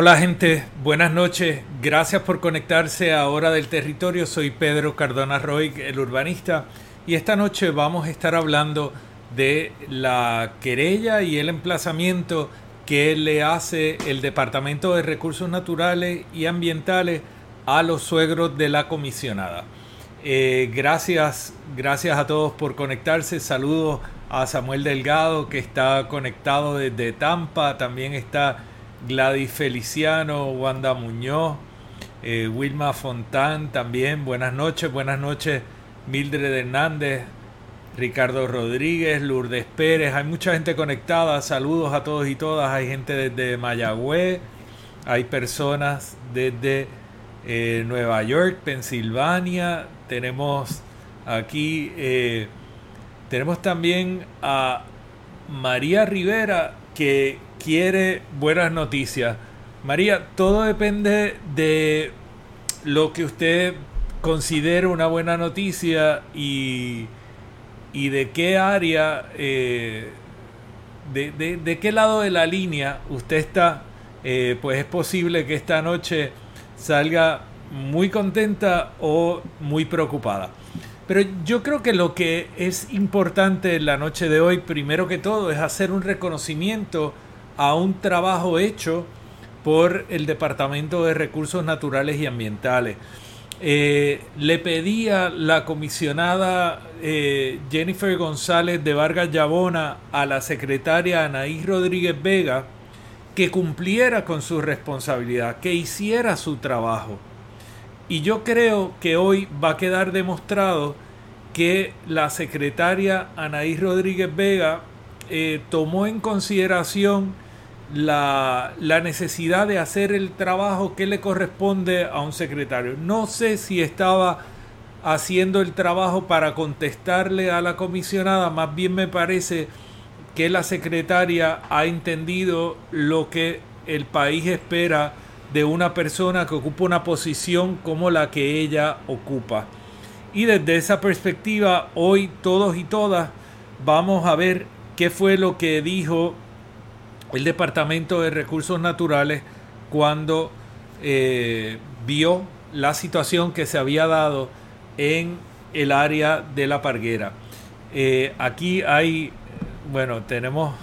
Hola gente, buenas noches. Gracias por conectarse a Hora del Territorio. Soy Pedro Cardona Roy, el urbanista, y esta noche vamos a estar hablando de la querella y el emplazamiento que le hace el Departamento de Recursos Naturales y Ambientales a los suegros de la comisionada. Eh, gracias, gracias a todos por conectarse. Saludos a Samuel Delgado que está conectado desde Tampa. También está Gladys Feliciano, Wanda Muñoz, eh, Wilma Fontán también. Buenas noches, buenas noches. Mildred Hernández, Ricardo Rodríguez, Lourdes Pérez. Hay mucha gente conectada. Saludos a todos y todas. Hay gente desde Mayagüez. Hay personas desde eh, Nueva York, Pensilvania. Tenemos aquí, eh, tenemos también a María Rivera que quiere buenas noticias. María, todo depende de lo que usted considere una buena noticia y, y de qué área, eh, de, qué lado de la línea usted está. Eh, pues es posible que esta noche salga muy contenta o muy preocupada. Pero yo creo que lo que es importante en la noche de hoy, primero que todo, es hacer un reconocimiento a un trabajo hecho por el Departamento de Recursos Naturales y Ambientales. Eh, le pedía la comisionada eh, Jennifer González de Vargas Llabona a la secretaria Anaís Rodríguez Vega que cumpliera con su responsabilidad, que hiciera su trabajo. Y yo creo que hoy va a quedar demostrado que la secretaria Anaís Rodríguez Vega eh, tomó en consideración la, necesidad de hacer el trabajo que le corresponde a un secretario. No sé si estaba haciendo el trabajo para contestarle a la comisionada, más bien me parece que la secretaria ha entendido lo que el país espera de una persona que ocupa una posición como la que ella ocupa. Y desde esa perspectiva, hoy todos y todas vamos a ver qué fue lo que dijo el Departamento de Recursos Naturales cuando eh, vio la situación que se había dado en el área de la parguera. Eh, aquí hay, bueno, tenemos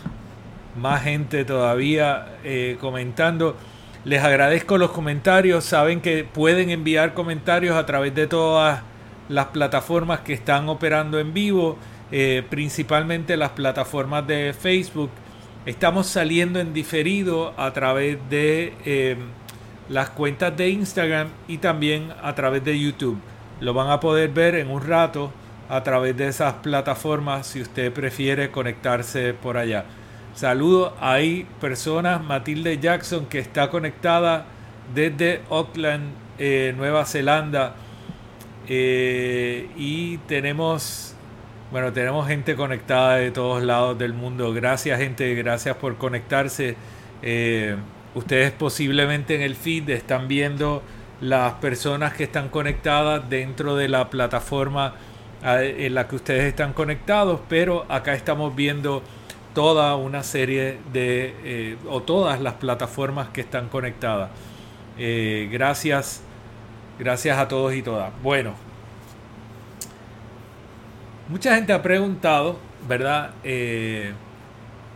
más gente todavía eh, comentando. Les agradezco los comentarios. Saben que pueden enviar comentarios a través de todas las plataformas que están operando en vivo, principalmente las plataformas de Facebook Estamos saliendo en diferido a través de em, las cuentas de Instagram y también a través de YouTube. Lo van a poder ver en un rato a través de esas plataformas si usted prefiere conectarse por allá. Saludo, hay personas, Matilde Jackson que está conectada desde Auckland, eh, Nueva Zelanda. Eh, y tenemos, bueno, tenemos gente conectada de todos lados del mundo. Gracias gente, gracias por conectarse. Eh, ustedes posiblemente en el feed están viendo las personas que están conectadas dentro de la plataforma en la que ustedes están conectados, pero acá estamos viendo toda una serie de, o todas las plataformas que están conectadas. gracias Gracias a todos y todas. Bueno, mucha gente ha preguntado, ¿verdad? Eh,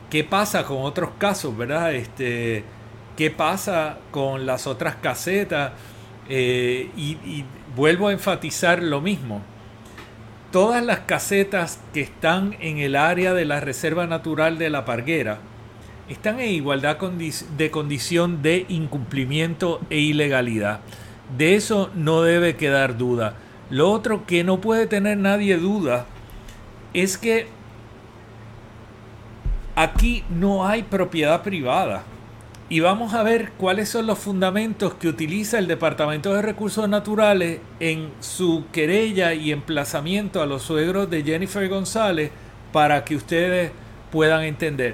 ¿Qué pasa con otros casos, verdad? Este, ¿Qué pasa con las otras casetas? Eh, y, y vuelvo a enfatizar lo mismo. Todas las casetas que están en el área de la Reserva Natural de la Parguera están en igualdad de condición de incumplimiento e ilegalidad. De eso no debe quedar duda. Lo otro que no puede tener nadie duda es que aquí no hay propiedad privada. Y vamos a ver cuáles son los fundamentos que utiliza el Departamento de Recursos Naturales en su querella y emplazamiento a los suegros de Jennifer González para que ustedes puedan entender.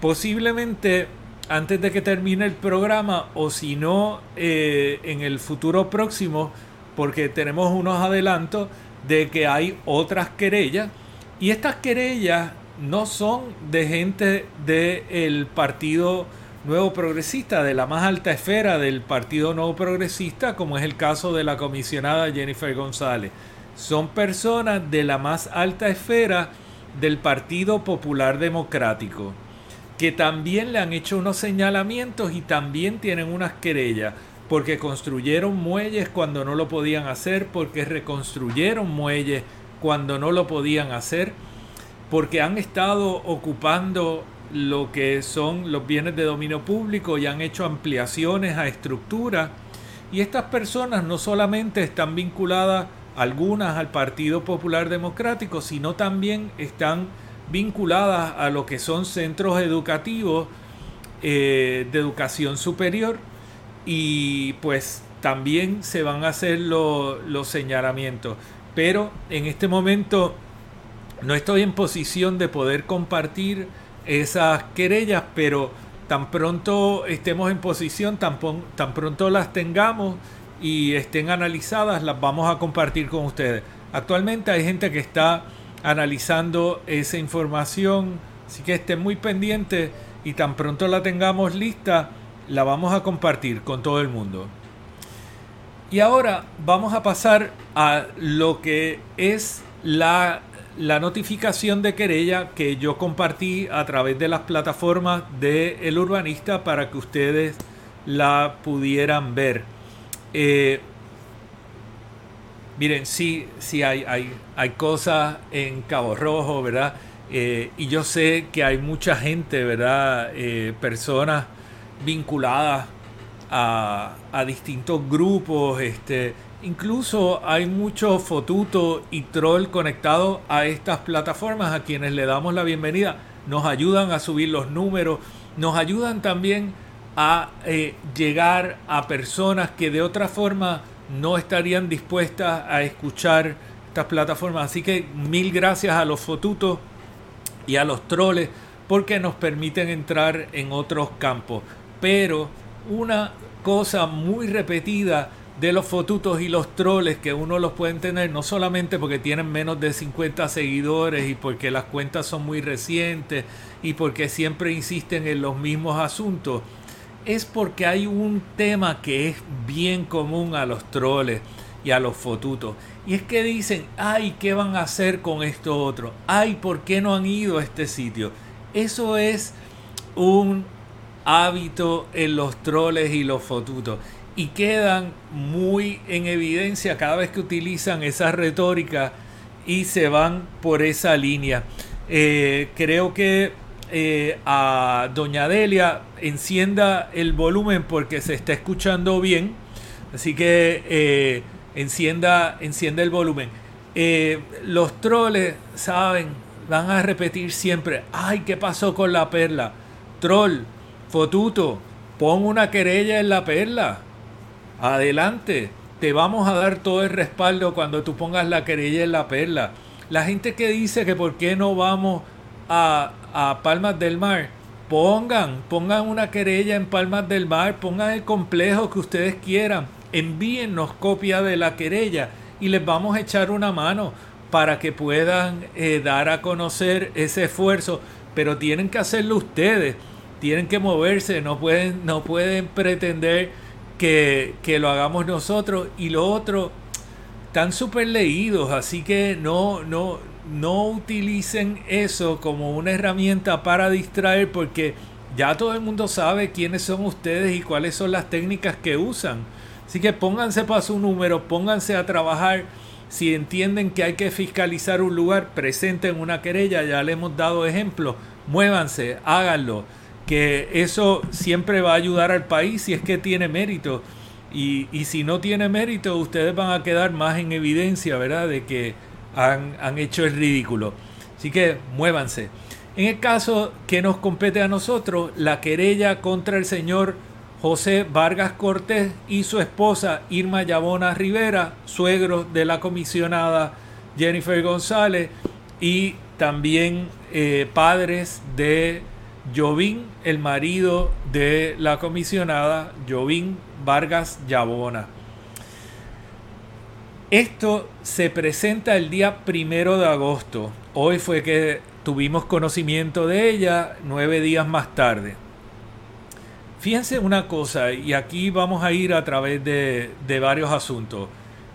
Posiblemente antes de que termine el programa o si no eh, en el futuro próximo porque tenemos unos adelantos de que hay otras querellas y estas querellas no son de gente del Partido Nuevo Progresista, de la más alta esfera del Partido Nuevo Progresista, como es el caso de la comisionada Jennifer González. Son personas de la más alta esfera del Partido Popular Democrático que también le han hecho unos señalamientos y también tienen unas querellas porque construyeron muelles cuando no lo podían hacer, porque reconstruyeron muelles cuando no lo podían hacer, porque han estado ocupando lo que son los bienes de dominio público y han hecho ampliaciones a estructuras. Y estas personas no solamente están vinculadas algunas al Partido Popular Democrático, sino también están vinculadas a lo que son centros educativos eh, de educación superior y pues también se van a hacer los señalamientos. Pero en este momento no estoy en posición de poder compartir esas querellas, pero tan pronto estemos en posición, tan, pronto las tengamos y estén analizadas, las vamos a compartir con ustedes. Actualmente hay gente que está analizando esa información. Así que estén muy pendientes y tan pronto la tengamos lista, la vamos a compartir con todo el mundo. Y ahora vamos a pasar a lo que es la, la notificación de querella que yo compartí a través de las plataformas de El Urbanista para que ustedes la pudieran ver. Eh, Miren, sí, sí hay, hay, hay cosas en Cabo Rojo, ¿verdad? Eh, y yo sé que hay mucha gente, ¿verdad? Eh, personas vinculadas a, distintos grupos, este, incluso hay muchos fotutos y troll conectados a estas plataformas a quienes le damos la bienvenida. Nos ayudan a subir los números, nos ayudan también a eh, llegar a personas que de otra forma no estarían dispuestas a escuchar estas plataformas. Así que mil gracias a los fotutos y a los troles porque nos permiten entrar en otros campos. Pero una cosa muy repetida de los fotutos y los troles que uno los puede tener no solamente porque tienen menos de 50 seguidores y porque las cuentas son muy recientes y porque siempre insisten en los mismos asuntos, es porque hay un tema que es bien común a los troles y a los fotutos. Y es que dicen, ay, ¿qué van a hacer con esto otro? Ay, ¿por qué no han ido a este sitio? Eso es un hábito en los troles y los fotutos. Y quedan muy en evidencia cada vez que utilizan esa retórica y se van por esa línea. Eh, creo que eh, a Doña Delia encienda el volumen porque se está escuchando bien. Así que eh, encienda, encienda el volumen. Eh, los troles, saben, van a repetir siempre, ay, ¿qué pasó con la perla? Troll, fotuto, pon una querella en la perla. adelante, te vamos a dar todo el respaldo cuando tú pongas la querella en la perla. La gente que dice que por qué no vamos a, a Palmas del Mar, pongan, pongan una querella en Palmas del Mar, pongan el complejo que ustedes quieran, envíennos copia de la querella y les vamos a echar una mano para que puedan eh, dar a conocer ese esfuerzo, pero tienen que hacerlo ustedes, tienen que moverse, no pueden, no pueden pretender que, que lo hagamos nosotros y lo otro, están súper leídos, así que no, no, no utilicen eso como una herramienta para distraer porque ya todo el mundo sabe quiénes son ustedes y cuáles son las técnicas que usan. Así que pónganse para su número, pónganse a trabajar. Si entienden que hay que fiscalizar un lugar, presenten una querella, ya le hemos dado ejemplo. Muévanse, háganlo, que eso siempre va a ayudar al país si es que tiene mérito. Y, y si no tiene mérito, ustedes van a quedar más en evidencia, ¿verdad? De que han, hecho el ridículo. Así que muévanse. En el caso que nos compete a nosotros, la querella contra el señor José Vargas Cortés y su esposa Irma Yabona Rivera, suegros de la comisionada Jennifer González y también eh, padres de Jovín, el marido de la comisionada Jovín Vargas Yabona. Esto se presenta el día primero de agosto. Hoy fue que tuvimos conocimiento de ella nueve días más tarde. Fíjense una cosa, y aquí vamos a ir a través de, varios asuntos.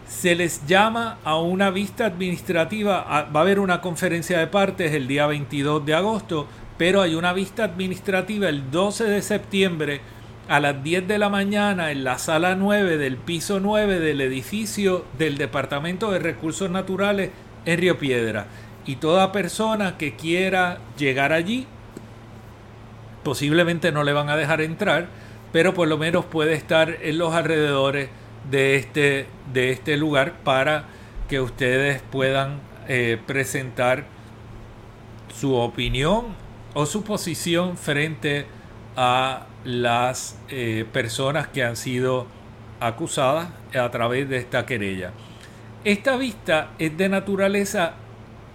Se les llama a una vista administrativa, va a haber una conferencia de partes el día 22 de agosto, pero hay una vista administrativa el 12 de septiembre a las 10 de la mañana en la sala 9 del piso 9 del edificio del Departamento de Recursos Naturales en Río Piedra. Y toda persona que quiera llegar allí, posiblemente no le van a dejar entrar, pero por lo menos puede estar en los alrededores de este, de este lugar para que ustedes puedan eh, presentar su opinión o su posición frente a las eh, personas que han sido acusadas a través de esta querella. Esta vista es de naturaleza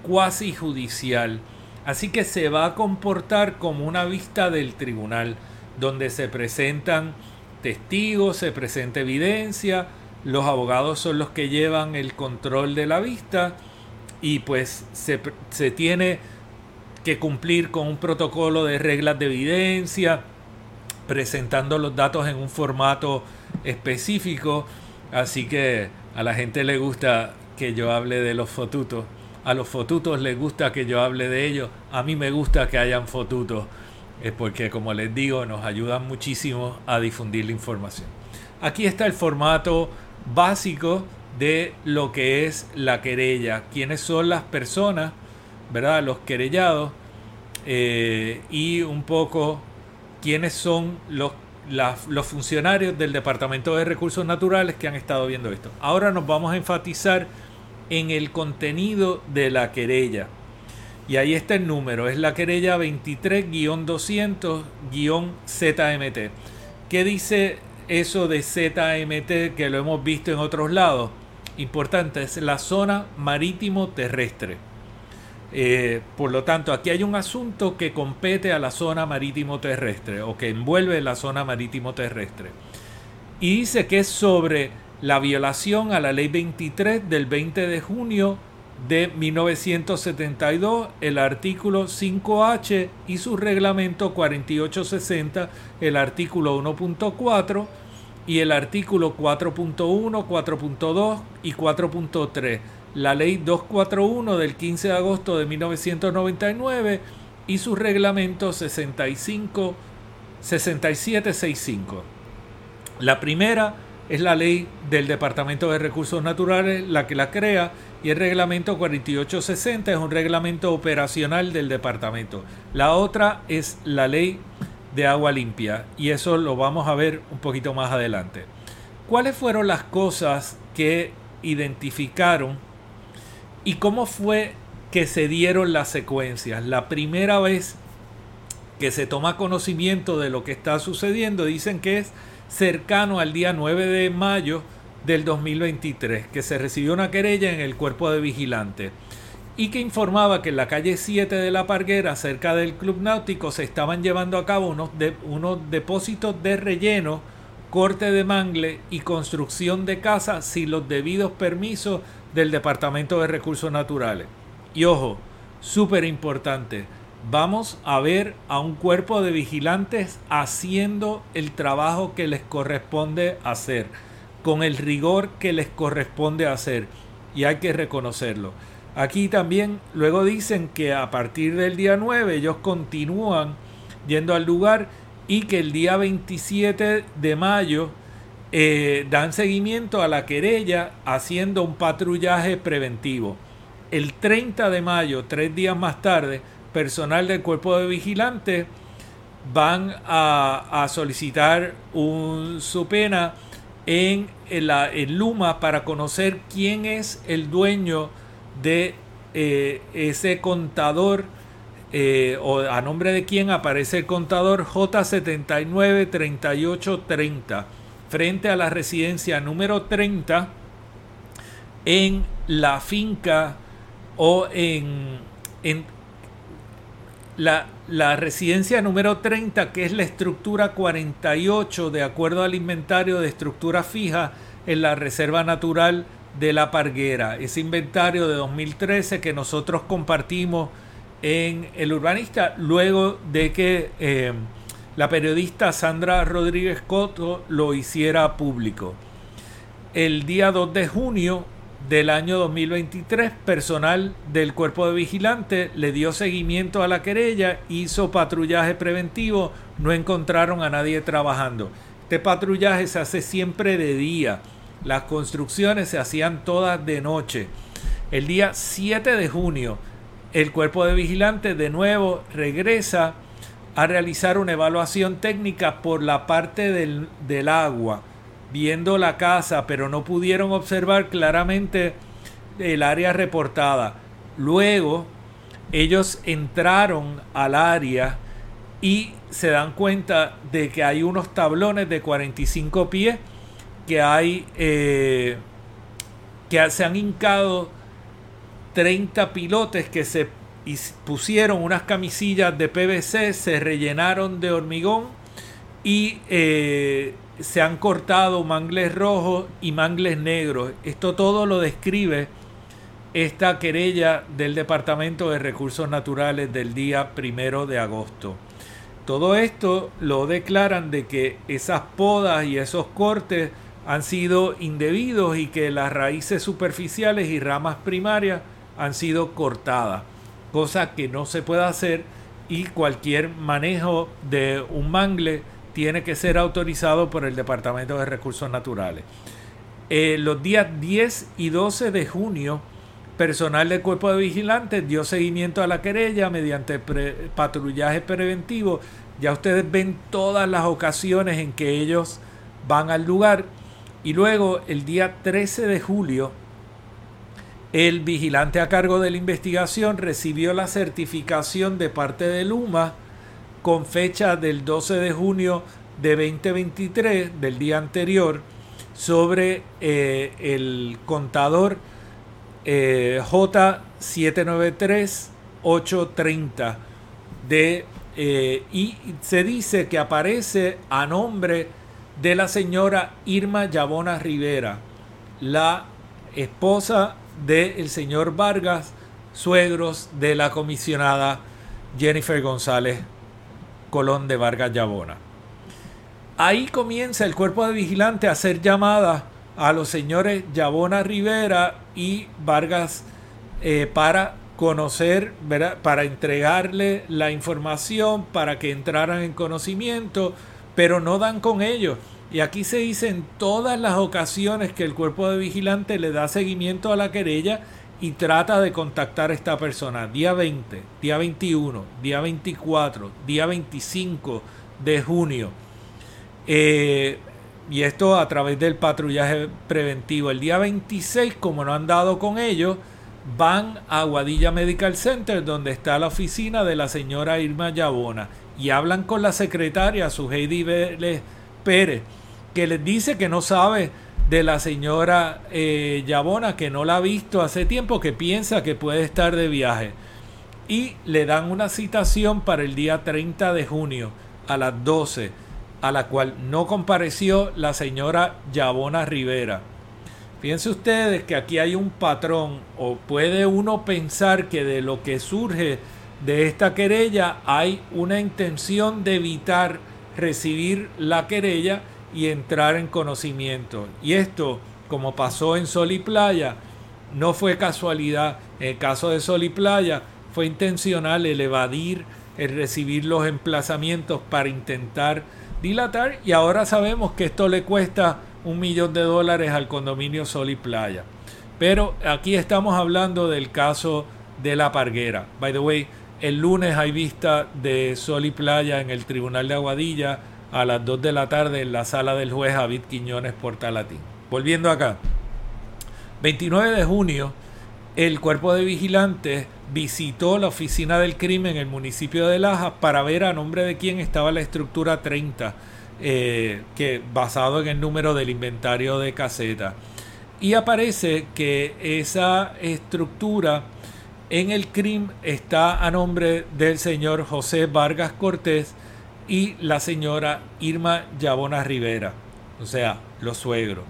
cuasi judicial, así que se va a comportar como una vista del tribunal, donde se presentan testigos, se presenta evidencia, los abogados son los que llevan el control de la vista y pues se, se tiene que cumplir con un protocolo de reglas de evidencia, presentando los datos en un formato específico. Así que a la gente le gusta que yo hable de los fotutos. A los fotutos les gusta que yo hable de ellos. A mí me gusta que hayan fotutos. Es porque, como les digo, nos ayudan muchísimo a difundir la información. Aquí está el formato básico de lo que es la querella. Quiénes son las personas, ¿verdad? Los querellados. Eh, y un poco quiénes son los, los funcionarios del Departamento de Recursos Naturales que han estado viendo esto. Ahora nos vamos a enfatizar en el contenido de la querella. Y ahí está el número, es la querella 23-200-ZMT. ¿Qué dice eso de ZMT que lo hemos visto en otros lados? Importante, es la zona marítimo terrestre. Eh, por lo tanto, aquí hay un asunto que compete a la zona marítimo terrestre o que envuelve la zona marítimo terrestre. Y dice que es sobre la violación a la ley 23 del 20 de junio de 1972, el artículo 5H y su reglamento 4860, el artículo 1.4 y el artículo 4.1, 4.2 y 4.3 la ley 241 del 15 de agosto de 1999 y su reglamento 65 6765. La primera es la ley del Departamento de Recursos Naturales, la que la crea, y el reglamento 4860 es un reglamento operacional del departamento. La otra es la ley de agua limpia, y eso lo vamos a ver un poquito más adelante. ¿Cuáles fueron las cosas que identificaron ¿Y cómo fue que se dieron las secuencias? La primera vez que se toma conocimiento de lo que está sucediendo, dicen que es cercano al día 9 de mayo del 2023, que se recibió una querella en el cuerpo de vigilante y que informaba que en la calle 7 de La Parguera, cerca del Club Náutico, se estaban llevando a cabo unos, unos depósitos de relleno, corte de mangle y construcción de casas sin los debidos permisos del Departamento de Recursos Naturales. Y ojo, súper importante, vamos a ver a un cuerpo de vigilantes haciendo el trabajo que les corresponde hacer, con el rigor que les corresponde hacer, y hay que reconocerlo. Aquí también luego dicen que a partir del día 9 ellos continúan yendo al lugar y que el día 27 de mayo eh, dan seguimiento a la querella haciendo un patrullaje preventivo. El 30 de mayo, tres días más tarde, personal del cuerpo de vigilantes van a, solicitar un, su pena en, la, Luma para conocer quién es el dueño de eh, ese contador eh, o a nombre de quién aparece el contador J793830 frente a la residencia número 30 en la finca o en, en la, la, residencia número 30 que es la estructura 48 de acuerdo al inventario de estructura fija en la Reserva Natural de la Parguera, ese inventario de 2013 que nosotros compartimos en El Urbanista luego de que eh, la periodista Sandra Rodríguez Coto lo hiciera público. El día 2 de junio del año 2023, personal del cuerpo de vigilante le dio seguimiento a la querella, hizo patrullaje preventivo, no encontraron a nadie trabajando. Este patrullaje se hace siempre de día las construcciones se hacían todas de noche. El día 7 de junio, el cuerpo de vigilantes de nuevo regresa a realizar una evaluación técnica por la parte del, del agua, viendo la casa, pero no pudieron observar claramente el área reportada. Luego, ellos entraron al área y se dan cuenta de que hay unos tablones de 45 pies que hay eh, que se han hincado 30 pilotes que se pusieron unas camisillas de PVC, se rellenaron de hormigón y eh, se han cortado mangles rojos y mangles negros. Esto todo lo describe esta querella del Departamento de Recursos Naturales del día primero de agosto. Todo esto lo declaran de que esas podas y esos cortes han sido indebidos y que las raíces superficiales y ramas primarias han sido cortadas, cosa que no se puede hacer y cualquier manejo de un mangle tiene que ser autorizado por el Departamento de Recursos Naturales. Eh, los días 10 y 12 de junio, personal del Cuerpo de Vigilantes dio seguimiento a la querella mediante patrullaje preventivo. Ya ustedes ven todas las ocasiones en que ellos van al lugar y luego, el día 13 de julio, el vigilante a cargo de la investigación recibió la certificación de parte de Luma con fecha del 12 de junio de 2023, del día anterior, sobre eh, el contador eh, J793830 de eh, y se dice que aparece a nombre de la señora Irma Yabona Rivera, la esposa del señor Vargas, suegros de la comisionada Jennifer González Colón de Vargas Yabona. Ahí comienza el cuerpo de vigilante a hacer llamadas a los señores Yabona Rivera y Vargas eh, para conocer, para entregarle la información, para que entraran en conocimiento pero no dan con ellos. Y aquí se dice en todas las ocasiones que el cuerpo de vigilante le da seguimiento a la querella y trata de contactar a esta persona. Día 20, día 21, día 24, día 25 de junio. Eh, y esto a través del patrullaje preventivo. El día 26, como no han dado con ellos, van a Guadilla Medical Center, donde está la oficina de la señora Irma Yabona y hablan con la secretaria, su Heidi Pérez, que les dice que no sabe de la señora eh, Yabona, que no la ha visto hace tiempo, que piensa que puede estar de viaje. Y le dan una citación para el día 30 de junio a las 12, a la cual no compareció la señora Yabona Rivera. Fíjense ustedes que aquí hay un patrón, o puede uno pensar que de lo que surge de esta querella hay una intención de evitar recibir la querella y entrar en conocimiento. Y esto, como pasó en Sol y Playa, no fue casualidad. En el caso de Sol y Playa, fue intencional el evadir, el recibir los emplazamientos para intentar dilatar. Y ahora sabemos que esto le cuesta un millón de dólares al condominio Sol y Playa. Pero aquí estamos hablando del caso de la Parguera. By the way, el lunes hay vista de Sol y Playa en el Tribunal de Aguadilla a las 2 de la tarde en la sala del juez David Quiñones Portalatín. Volviendo acá. 29 de junio, el cuerpo de vigilantes visitó la oficina del crimen en el municipio de Laja para ver a nombre de quién estaba la estructura 30, eh, que, basado en el número del inventario de caseta. Y aparece que esa estructura en el crimen está a nombre del señor José Vargas Cortés, y la señora Irma Yabona Rivera, o sea, los suegros,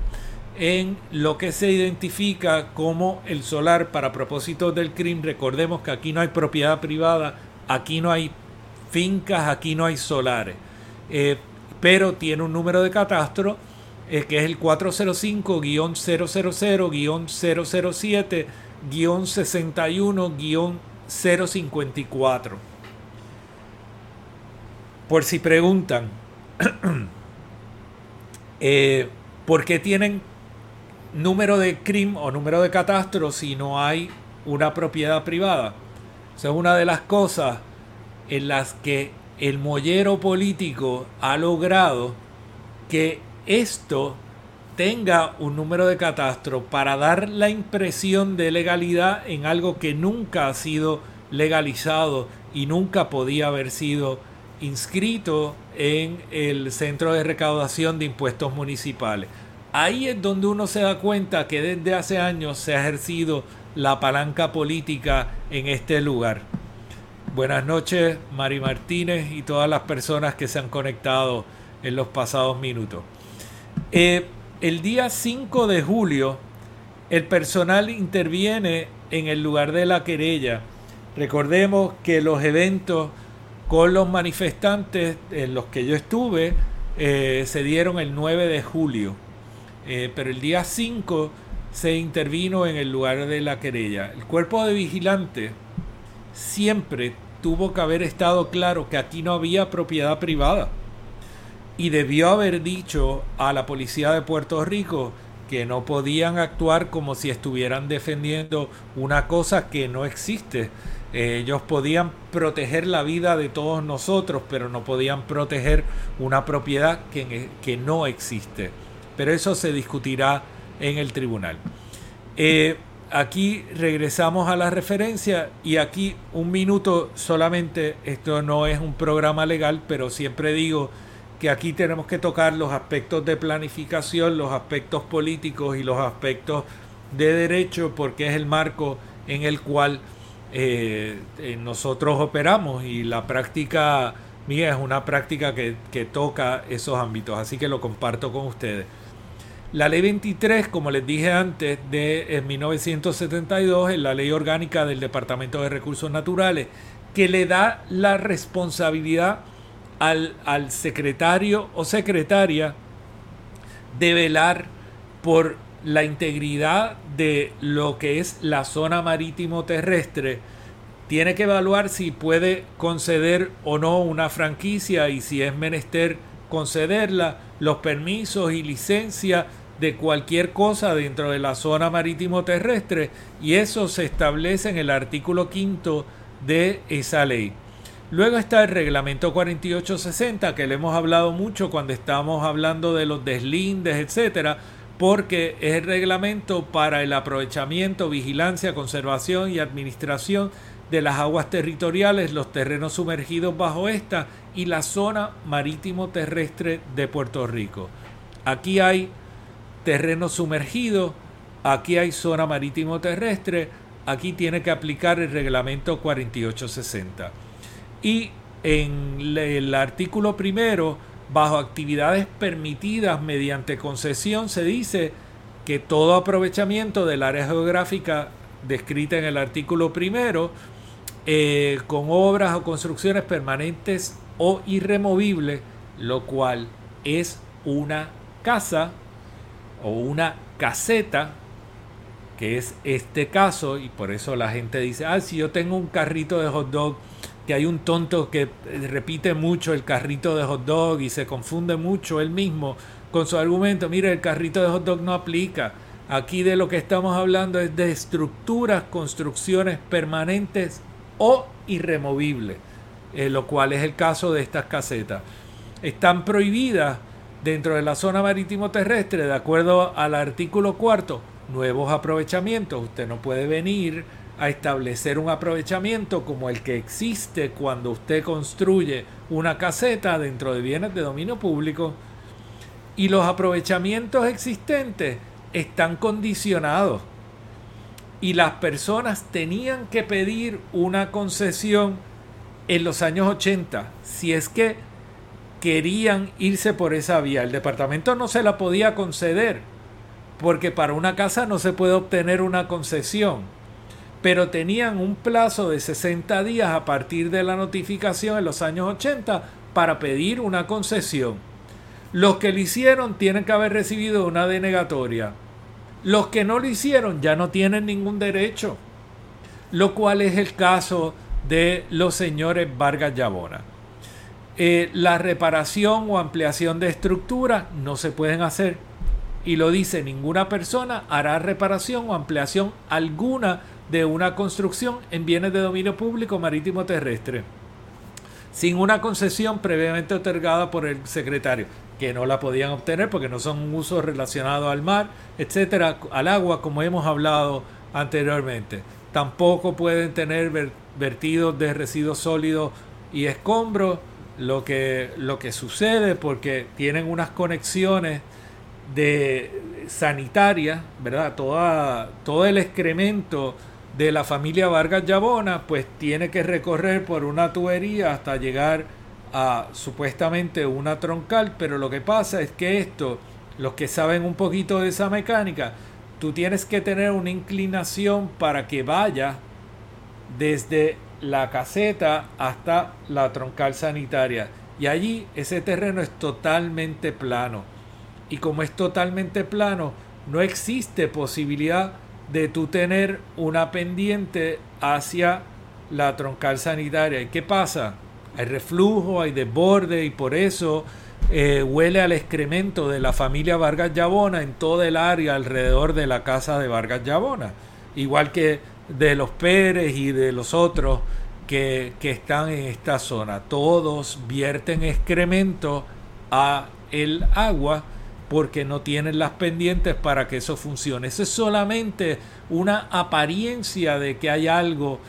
en lo que se identifica como el solar para propósitos del crimen. Recordemos que aquí no hay propiedad privada, aquí no hay fincas, aquí no hay solares, eh, pero tiene un número de catastro eh, que es el 405-000-007-61-054 por si preguntan, eh, ¿por qué tienen número de CRIM o número de catastro si no hay una propiedad privada? Esa es una de las cosas en las que el mollero político ha logrado que esto tenga un número de catastro para dar la impresión de legalidad en algo que nunca ha sido legalizado y nunca podía haber sido inscrito en el Centro de Recaudación de Impuestos Municipales. Ahí es donde uno se da cuenta que desde hace años se ha ejercido la palanca política en este lugar. Buenas noches, Mari Martínez y todas las personas que se han conectado en los pasados minutos. Eh, el día 5 de julio, el personal interviene en el lugar de la querella. Recordemos que los eventos con los manifestantes en los que yo estuve eh, se dieron el 9 de julio, eh, pero el día 5 se intervino en el lugar de la querella. El cuerpo de vigilante siempre tuvo que haber estado claro que aquí no había propiedad privada y debió haber dicho a la policía de Puerto Rico que no podían actuar como si estuvieran defendiendo una cosa que no existe ellos podían proteger la vida de todos nosotros, pero no podían proteger una propiedad que, que no existe. Pero eso se discutirá en el tribunal. Eh, aquí regresamos a la referencia y aquí un minuto solamente, esto no es un programa legal, pero siempre digo que aquí tenemos que tocar los aspectos de planificación, los aspectos políticos y los aspectos de derecho, porque es el marco en el cual eh, eh, nosotros operamos y la práctica mía es una práctica que, toca esos ámbitos, así que lo comparto con ustedes. La ley 23, como les dije antes, de 1972, es la ley orgánica del Departamento de Recursos Naturales, que le da la responsabilidad al, al secretario o secretaria de velar por la integridad de lo que es la zona marítimo terrestre, tiene que evaluar si puede conceder o no una franquicia y si es menester concederla, los permisos y licencia de cualquier cosa dentro de la zona marítimo terrestre y eso se establece en el artículo quinto de esa ley. Luego está el reglamento 4860 que le hemos hablado mucho cuando estamos hablando de los deslindes, etcétera, porque es el reglamento para el aprovechamiento, vigilancia, conservación y administración de las aguas territoriales, los terrenos sumergidos bajo esta y la zona marítimo terrestre de Puerto Rico. Aquí hay terreno sumergido, aquí hay zona marítimo terrestre, aquí tiene que aplicar el reglamento 4860. Y en el artículo primero, bajo actividades permitidas mediante concesión, se dice que todo aprovechamiento del área geográfica descrita en el artículo primero, eh, con obras o construcciones permanentes o irremovibles, lo cual es una casa o una caseta, que es este caso, y por eso la gente dice, ah, si yo tengo un carrito de hot dog, que hay un tonto que repite mucho el carrito de hot dog y se confunde mucho él mismo con su argumento, mire, el carrito de hot dog no aplica. Aquí de lo que estamos hablando es de estructuras, construcciones permanentes o irremovibles, eh, lo cual es el caso de estas casetas. Están prohibidas dentro de la zona marítimo terrestre, de acuerdo al artículo cuarto, nuevos aprovechamientos. Usted no puede venir a establecer un aprovechamiento como el que existe cuando usted construye una caseta dentro de bienes de dominio público. Y los aprovechamientos existentes están condicionados. Y las personas tenían que pedir una concesión en los años 80 si es que querían irse por esa vía. El departamento no se la podía conceder porque para una casa no se puede obtener una concesión. Pero tenían un plazo de 60 días a partir de la notificación en los años 80 para pedir una concesión. Los que lo hicieron tienen que haber recibido una denegatoria. Los que no lo hicieron ya no tienen ningún derecho. Lo cual es el caso de los señores Vargas Yabona. Eh, la reparación o ampliación de estructura no se pueden hacer. Y lo dice, ninguna persona hará reparación o ampliación alguna de una construcción en bienes de dominio público marítimo terrestre, sin una concesión previamente otorgada por el secretario, que no la podían obtener porque no son un uso relacionado al mar, etcétera, al agua, como hemos hablado anteriormente. Tampoco pueden tener vertidos de residuos sólidos y escombros lo que, lo que sucede porque tienen unas conexiones de sanitarias, ¿verdad? Toda, todo el excremento de la familia Vargas Yabona, pues tiene que recorrer por una tubería hasta llegar a supuestamente una troncal, pero lo que pasa es que esto, los que saben un poquito de esa mecánica, tú tienes que tener una inclinación para que vaya desde la caseta hasta la troncal sanitaria. Y allí ese terreno es totalmente plano. Y como es totalmente plano, no existe posibilidad de tú tener una pendiente hacia la troncal sanitaria. ¿Y qué pasa? Hay reflujo, hay desborde y por eso eh, huele al excremento de la familia Vargas Llabona en toda el área alrededor de la casa de Vargas Llabona. Igual que de los Pérez y de los otros que, están en esta zona. Todos vierten excremento a el agua porque no tienen las pendientes para que eso funcione. Eso es solamente una apariencia de que hay algo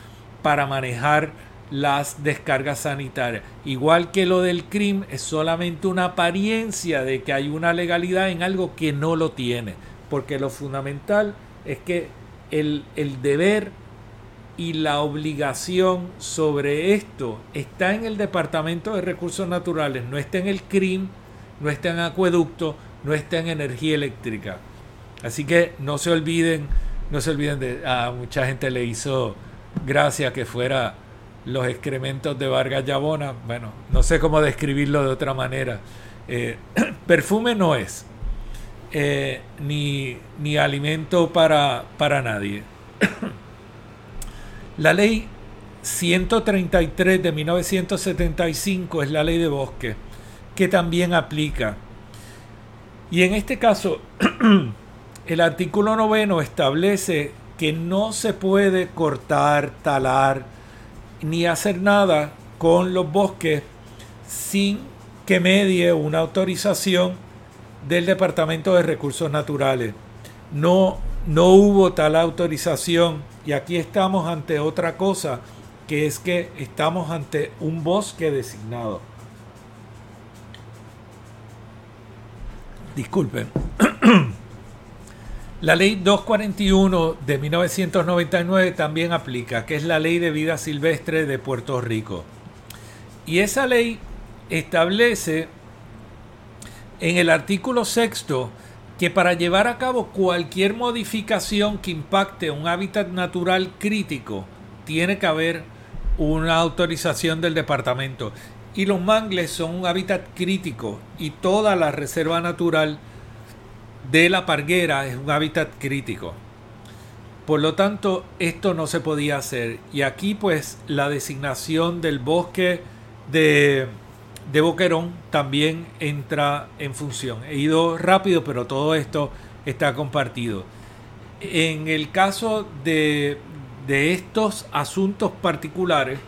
para manejar las descargas sanitarias. Igual que lo del crimen es solamente una apariencia de que hay una legalidad en algo que no lo tiene. Porque lo fundamental es que el, el deber y la obligación sobre esto está en el Departamento de Recursos Naturales, no está en el CRIM, no está en acueducto, no está en energía eléctrica. Así que no se olviden, no se olviden de, a mucha gente le hizo gracia que fuera los excrementos de Vargas Llabona. Bueno, no sé cómo describirlo de otra manera. Eh, perfume no es, eh, ni, ni alimento para, para nadie. La ley 133 de 1975 es la ley de bosque, que también aplica. Y en este caso, el artículo noveno establece que no se puede cortar, talar, ni hacer nada con los bosques sin que medie una autorización del Departamento de Recursos Naturales. No, no hubo tal autorización y aquí estamos ante otra cosa, que es que estamos ante un bosque designado. Disculpen. La ley 241 de 1999 también aplica, que es la ley de vida silvestre de Puerto Rico. Y esa ley establece en el artículo sexto que para llevar a cabo cualquier modificación que impacte un hábitat natural crítico, tiene que haber una autorización del departamento. Y los mangles son un hábitat crítico y toda la reserva natural de la parguera es un hábitat crítico. Por lo tanto, esto no se podía hacer. Y aquí pues la designación del bosque de, de Boquerón también entra en función. He ido rápido, pero todo esto está compartido. En el caso de, de estos asuntos particulares,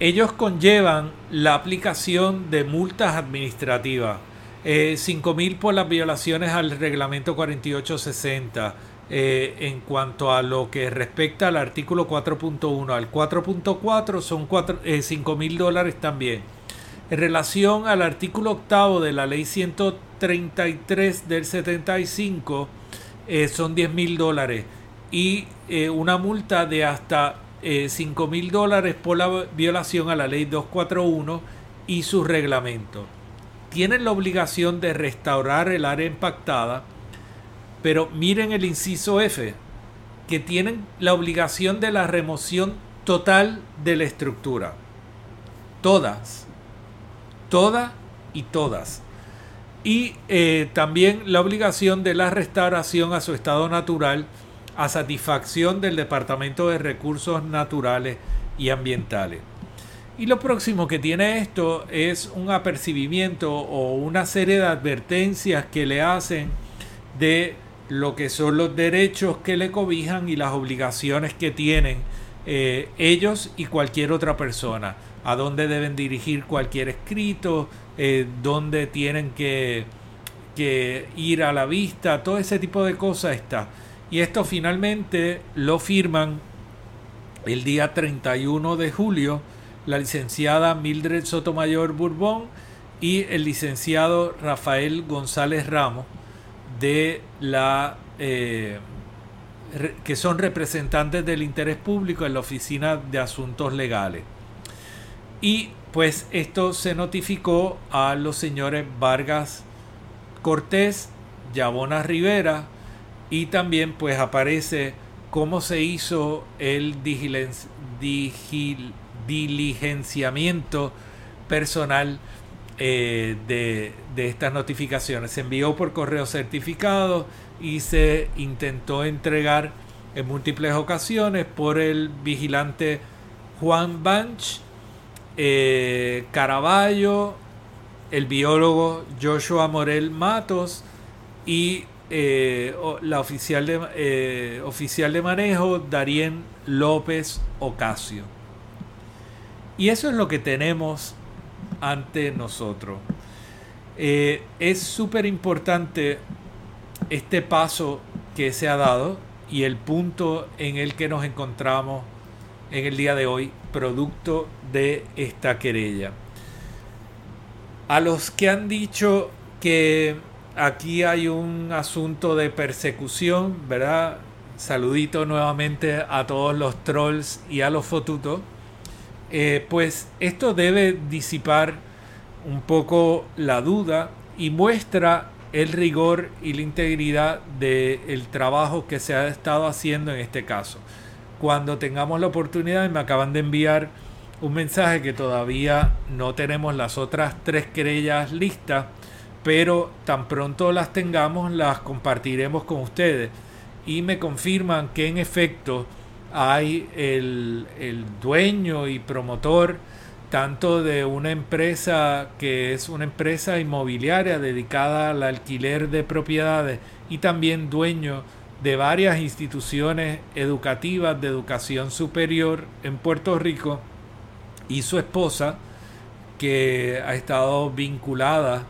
ellos conllevan la aplicación de multas administrativas. Eh, 5.000 por las violaciones al reglamento 4860 eh, en cuanto a lo que respecta al artículo 4.1. Al 4.4 son 5 mil dólares también. En relación al artículo octavo de la ley 133 del 75 eh, son 10 mil dólares y eh, una multa de hasta eh, 5 mil dólares por la violación a la ley 241 y su reglamento. Tienen la obligación de restaurar el área impactada, pero miren el inciso F, que tienen la obligación de la remoción total de la estructura. Todas, todas y todas. Y eh, también la obligación de la restauración a su estado natural a satisfacción del Departamento de Recursos Naturales y Ambientales. Y lo próximo que tiene esto es un apercibimiento o una serie de advertencias que le hacen de lo que son los derechos que le cobijan y las obligaciones que tienen eh, ellos y cualquier otra persona. A dónde deben dirigir cualquier escrito, eh, dónde tienen que, que ir a la vista, todo ese tipo de cosas está. Y esto finalmente lo firman el día 31 de julio la licenciada Mildred Sotomayor Bourbon y el licenciado Rafael González Ramos de la eh, que son representantes del interés público en la Oficina de Asuntos Legales. Y pues esto se notificó a los señores Vargas Cortés, Yabona Rivera, y también pues aparece cómo se hizo el diligenciamiento personal eh, de, de, estas notificaciones. Se envió por correo certificado y se intentó entregar en múltiples ocasiones por el vigilante Juan Banch, eh, Caraballo, el biólogo Joshua Morel Matos y eh, la oficial de, eh, oficial de manejo Darien López Ocasio. Y eso es lo que tenemos ante nosotros. Eh, es súper importante este paso que se ha dado y el punto en el que nos encontramos en el día de hoy, producto de esta querella. A los que han dicho que aquí hay un asunto de persecución, ¿verdad? Saludito nuevamente a todos los trolls y a los fotutos. Eh, pues esto debe disipar un poco la duda y muestra el rigor y la integridad del trabajo que se ha estado haciendo en este caso. Cuando tengamos la oportunidad, me acaban de enviar un mensaje que todavía no tenemos las otras tres querellas listas pero tan pronto las tengamos las compartiremos con ustedes. Y me confirman que en efecto hay el, dueño y promotor tanto de una empresa que es una empresa inmobiliaria dedicada al alquiler de propiedades y también dueño de varias instituciones educativas de educación superior en Puerto Rico y su esposa que ha estado vinculada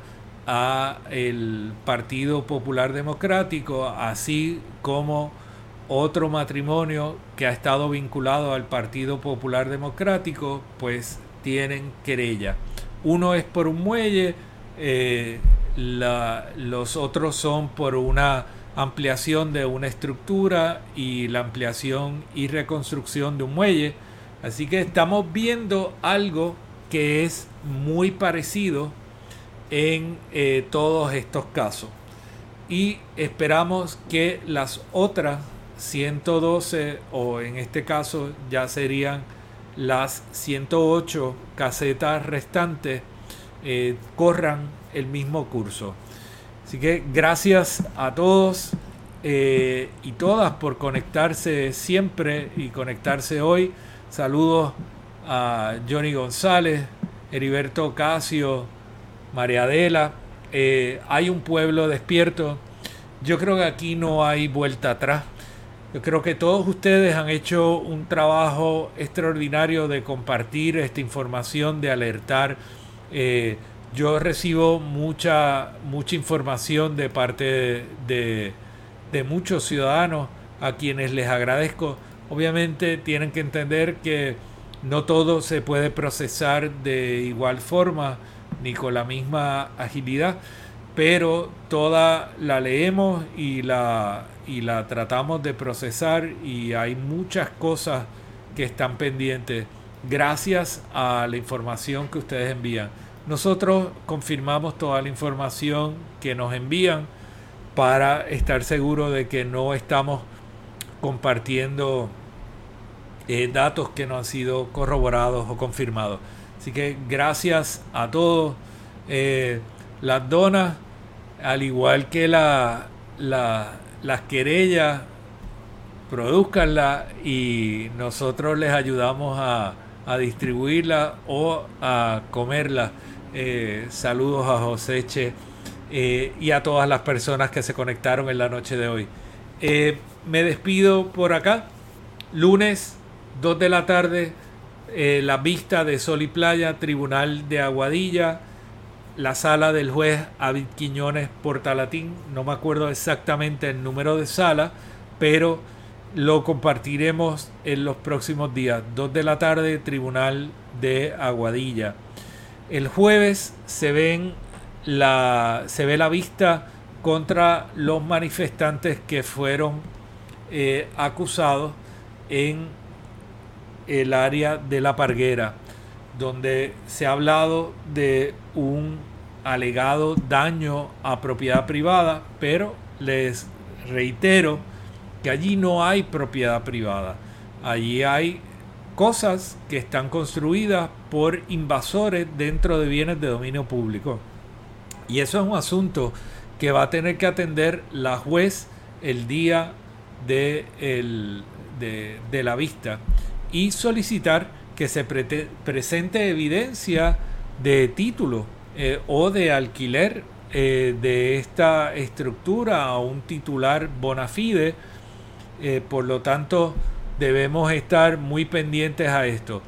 a el Partido Popular Democrático, así como otro matrimonio que ha estado vinculado al Partido Popular Democrático, pues tienen querella. Uno es por un muelle, eh, los otros son por una ampliación de una estructura y la ampliación y reconstrucción de un muelle. Así que estamos viendo algo que es muy parecido en eh, todos estos casos. Y esperamos que las otras 112 o en este caso ya serían las 108 casetas restantes eh, corran el mismo curso. Así que gracias a todos eh, y todas por conectarse siempre y conectarse hoy. Saludos a Johnny González, Heriberto Casio, María Adela. Eh, hay un pueblo despierto. Yo creo que aquí no hay vuelta atrás. Yo creo que todos ustedes han hecho un trabajo extraordinario de compartir esta información, de alertar. Eh, yo recibo mucha, mucha información de parte de, muchos ciudadanos a quienes les agradezco. Obviamente tienen que entender que no todo se puede procesar de igual forma ni con la misma agilidad, pero toda la leemos y la, y la tratamos de procesar y hay muchas cosas que están pendientes gracias a la información que ustedes envían. Nosotros confirmamos toda la información que nos envían para estar seguros de que no estamos compartiendo eh, datos que no han sido corroborados o confirmados. Así que gracias a todos. Eh, las donas, al igual que la, las querellas, produzcanlas y nosotros les ayudamos a, distribuirla o a comerla. Eh, saludos a Joseche eh, y a todas las personas que se conectaron en la noche de hoy. Me despido por acá. Lunes, 2 de la tarde, la vista de Sol y Playa, Tribunal de Aguadilla, la sala del juez Avid Quiñones Portalatín. No me acuerdo exactamente el número de sala, pero lo compartiremos en los próximos días. 2 de la tarde, Tribunal de Aguadilla. El jueves se, ven la, se ve la vista contra los manifestantes que fueron eh, acusados en el área de la Parguera, donde se ha hablado de un alegado daño a propiedad privada, pero les reitero que allí no hay propiedad privada, allí hay cosas que están construidas por invasores dentro de bienes de dominio público. Y eso es un asunto que va a tener que atender la juez el día de, de, la vista y solicitar que se presente evidencia de título eh, o de alquiler eh, de esta estructura a un titular bona fide. Eh, por lo tanto, debemos estar muy pendientes a esto.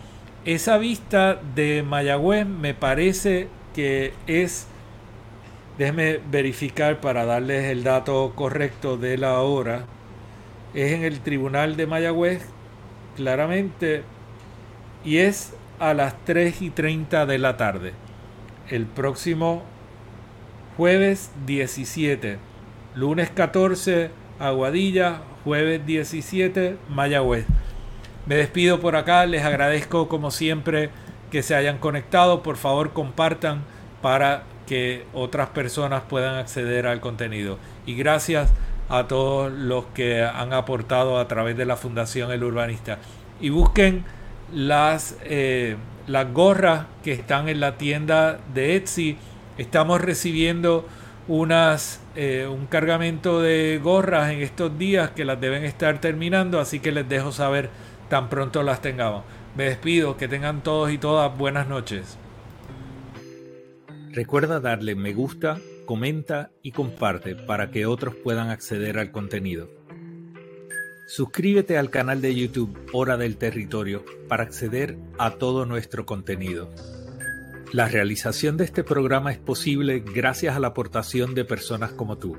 Esa vista de Mayagüez me parece que es, déjenme verificar para darles el dato correcto de la hora, es en el Tribunal de Mayagüez, claramente, y es a las 3 y 30 de la tarde, el próximo jueves 17, lunes 14, Aguadilla, jueves 17, Mayagüez. Me despido por acá, les agradezco como siempre que se hayan conectado, por favor compartan para que otras personas puedan acceder al contenido. Y gracias a todos los que han aportado a través de la Fundación El Urbanista. Y busquen las, eh, las gorras que están en la tienda de Etsy. Estamos recibiendo unas, eh, un cargamento de gorras en estos días que las deben estar terminando, así que les dejo saber tan pronto las tengamos. Me despido, que tengan todos y todas buenas noches. Recuerda darle me gusta, comenta y comparte para que otros puedan acceder al contenido. Suscríbete al canal de YouTube Hora del Territorio para acceder a todo nuestro contenido. La realización de este programa es posible gracias a la aportación de personas como tú.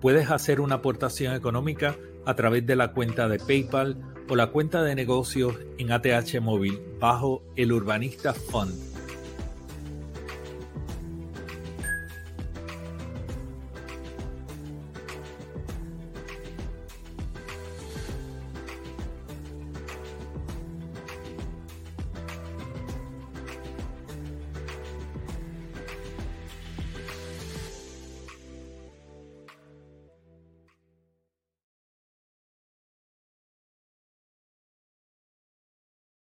Puedes hacer una aportación económica a través de la cuenta de PayPal o la cuenta de negocios en ATH Móvil bajo el Urbanista Fund